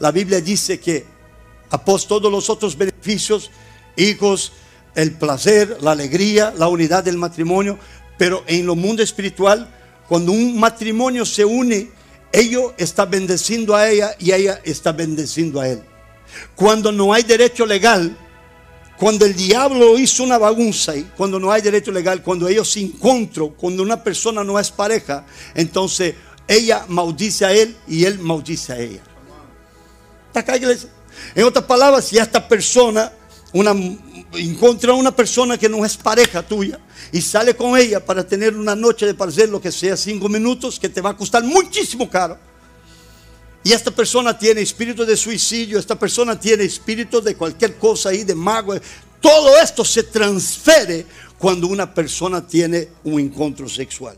La Biblia dice que após todos los otros beneficios, hijos, el placer, la alegría, la unidad del matrimonio, pero en lo mundo espiritual, cuando un matrimonio se une, ellos está bendeciendo a ella y ella está bendeciendo a él. Cuando no hay derecho legal, cuando el diablo hizo una bagunza y cuando no hay derecho legal, cuando ellos se encuentran, cuando una persona no es pareja, entonces ella maldice a él y él maldice a ella. ¿Está acá? En otras palabras, si esta persona una, encuentra una persona que no es pareja tuya y sale con ella para tener una noche de placer, lo que sea, cinco minutos, que te va a costar muchísimo caro. Y esta persona tiene espíritu de suicidio, esta persona tiene espíritu de cualquier cosa ahí, de mago. Todo esto se transfiere cuando una persona tiene un encuentro sexual.